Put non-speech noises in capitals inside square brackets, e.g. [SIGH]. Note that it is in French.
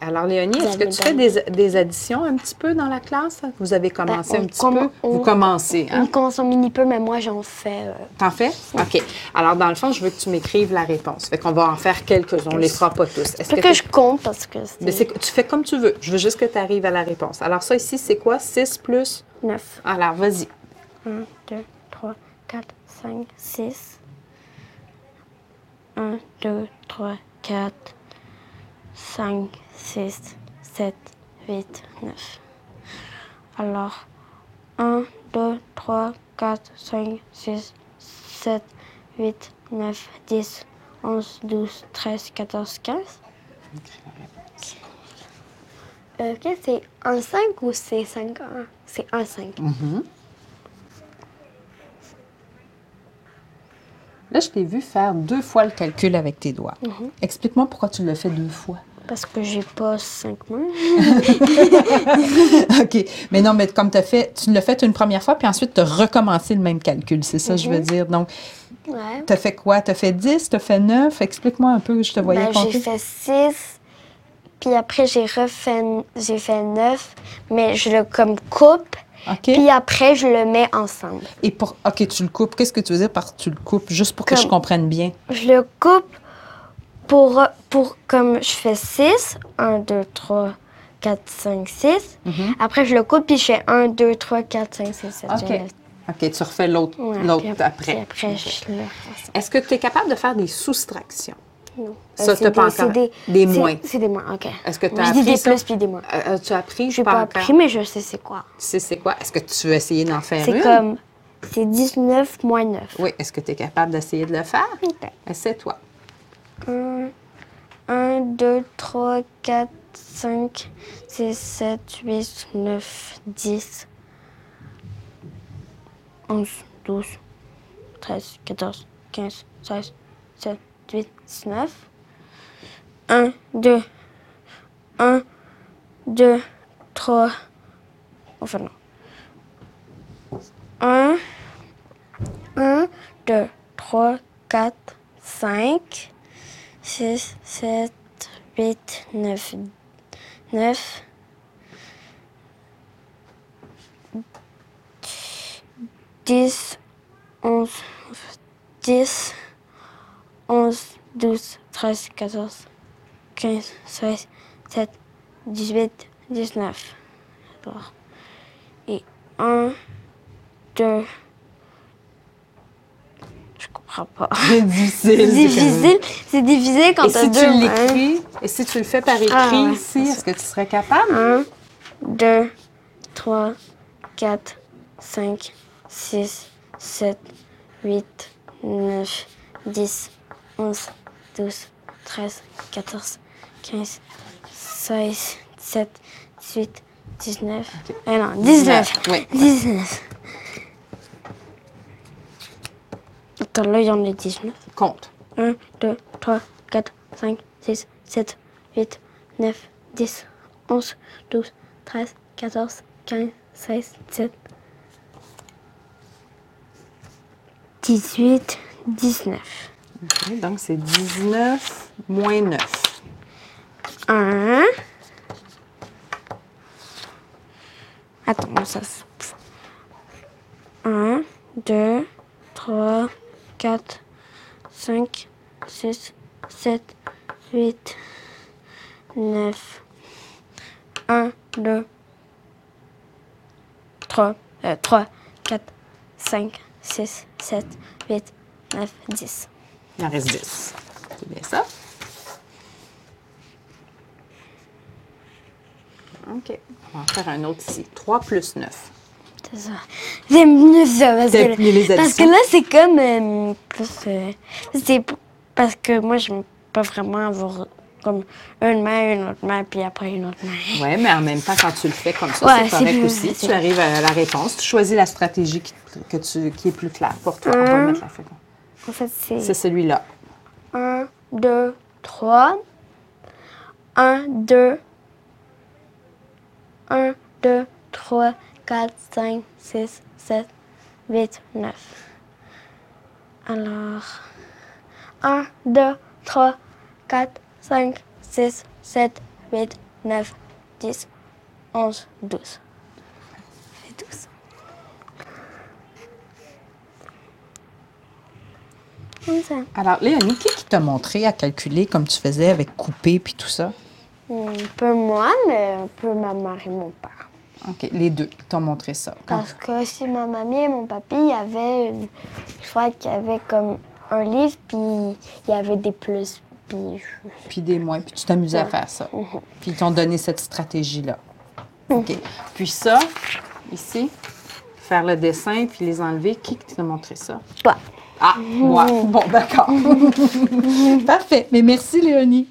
Alors, Léonie, est-ce que tu fais des, des additions un petit peu dans la classe? Vous avez commencé Ben, un petit comm- peu? on- Vous commencez, hein? On commence un mini peu, mais moi, j'en fais. euh, T'en fais? OK. Alors, dans le fond, je veux que tu m'écrives la réponse. Fait qu'on va en faire quelques-uns. On les fera pas tous. Est-ce que, t'es- je compte parce que Mais tu fais comme tu veux. Je veux juste que tu arrives à la réponse. Alors, ça ici, c'est quoi? 6 plus? 9. Alors, vas-y. 1, 2, 3, 4, 5, 6. 1, 2, 3, 4, 5, 6, 7, 8, 9. Alors, 1, 2, 3, 4, 5, 6, 7, 8, 9, 10, 11, 12, 13, 14, 15. Euh, ok, c'est un 5 ou c'est 5 1? C'est un 5. Là, je t'ai vu faire deux fois le calcul avec tes doigts. Explique-moi pourquoi tu le fais deux fois. Parce que j'ai pas 5 mains. [LAUGHS] OK. Mais non, mais comme tu as fait, tu l'as fait une première fois, puis ensuite, tu as recommencé le même calcul. C'est ça, je veux dire. Donc, Ouais. tu as fait quoi? Tu as fait 10, tu as fait 9? Explique-moi un peu, je te voyais Ben, j'ai fait 6, puis après j'ai refait, j'ai fait 9, mais je le comme coupe, OK. puis après je le mets ensemble. Et pour. OK, tu le coupes. Qu'est-ce que tu veux dire par tu le coupes? Juste pour que je Comme- comprenne bien. Je le coupe pour, pour comme je fais 6, 1, 2, 3, 4, 5, 6. Après je le coupe, puis je fais 1, 2, 3, 4, 5, 6, 7, OK. 8. OK, tu refais l'autre Ouais, l'autre après. Après OK. je le refais ensemble. Est-ce que tu es capable de faire des soustractions? Non. Ça, t'as pas c'est encore- Des, des moins. C'est des moins, OK. Est-ce que tu as Je dis appris des ça? plus puis des moins. Euh, as-tu appris? Je n'ai pas encore? appris, mais je sais c'est quoi. Tu sais c'est quoi? Est-ce que tu veux essayer d'en faire une? C'est comme, c'est 19 moins 9. Oui. Est-ce que tu es capable d'essayer de le faire? OK. Essaie-toi. 1, 1, 2, 3, 4, 5, 6, 7, 8, 9, 10, 11, 12, 13, 14, 15, 16, 17, 18, 19. 1, 2, 1, 2, 3, enfin non. 1, 1, 2, 3, 4, 5, 6, 7, 8, 9, 9, 10, 11, 10, 11, 12, 13, 14, 15, 16, 17, 18, 19. Alors, et 1, 2, je comprends pas. C'est [LAUGHS] difficile. C'est difficile, c'est difficile quand Et si tu deux mains. l'écris, et si tu le fais par écrit Ah, ouais, ici, est-ce que tu serais capable? 1, 2, 3, 4, 5, 6, 7, 8, 9, 10, 11, 12, 13, 14, 15, 16, 17, 18, 19. Ah non, 19. Oui. 19. Attends, là, il y en a 19. Compte. 1, 2, 3, 4, 5, 6, 7, 8, 9, 10, 11, 12, 13, 14, 15, 16, 17, 18, 19. OK, donc, c'est 19 moins 9. 1. Attends, ça. 1, 2, 3, 4, 5, 6, 7, 8, 9, 1, 2, 3, euh, 3, 4, 5, 6, 7, 8, 9, 10. Il en reste 10. C'est bien ça? OK. On va en faire un autre ici. 3 plus 9. C'est ça. J'aime mieux ça parce que, les parce que là, c'est comme. euh, plus, euh, c'est parce que moi, j'aime pas vraiment avoir comme une main, une autre main, puis après une autre main. Oui, mais en même temps, quand tu le fais comme ça, Ouais, c'est correct plus aussi. Tu arrives à la réponse. Tu choisis la stratégie qui, que tu, qui est plus claire pour toi. On va Un. mettre la feuille. En fait, C'est c'est celui-là. 1, 2, 3. 1, 2. 1, 2, 3, 4, 5, 6, 7, 8, 9. Alors. 1, 2, 3, 4, 5, 6, 7, 8, 9, 10, 11, 12. C'est 12. Comme ça. Alors, Léonie, qui qui t'a montré à calculer comme tu faisais avec couper puis tout ça? Un peu moi, mais un peu ma mère et mon père. OK, les deux t'ont montré ça. Quand- Parce que si ma mamie et mon papy, il y avait, une- je crois qu'il y avait comme un livre, puis il y avait des plus, puis Puis des mois, puis tu t'amusais à faire ça. Mhm. Puis ils t'ont donné cette stratégie-là. OK. Puis ça, ici, faire le dessin puis les enlever, qui qui t'a montré ça? Toi. Ah, moi. Bon, d'accord. [LAUGHS] Parfait. Mais merci, Léonie.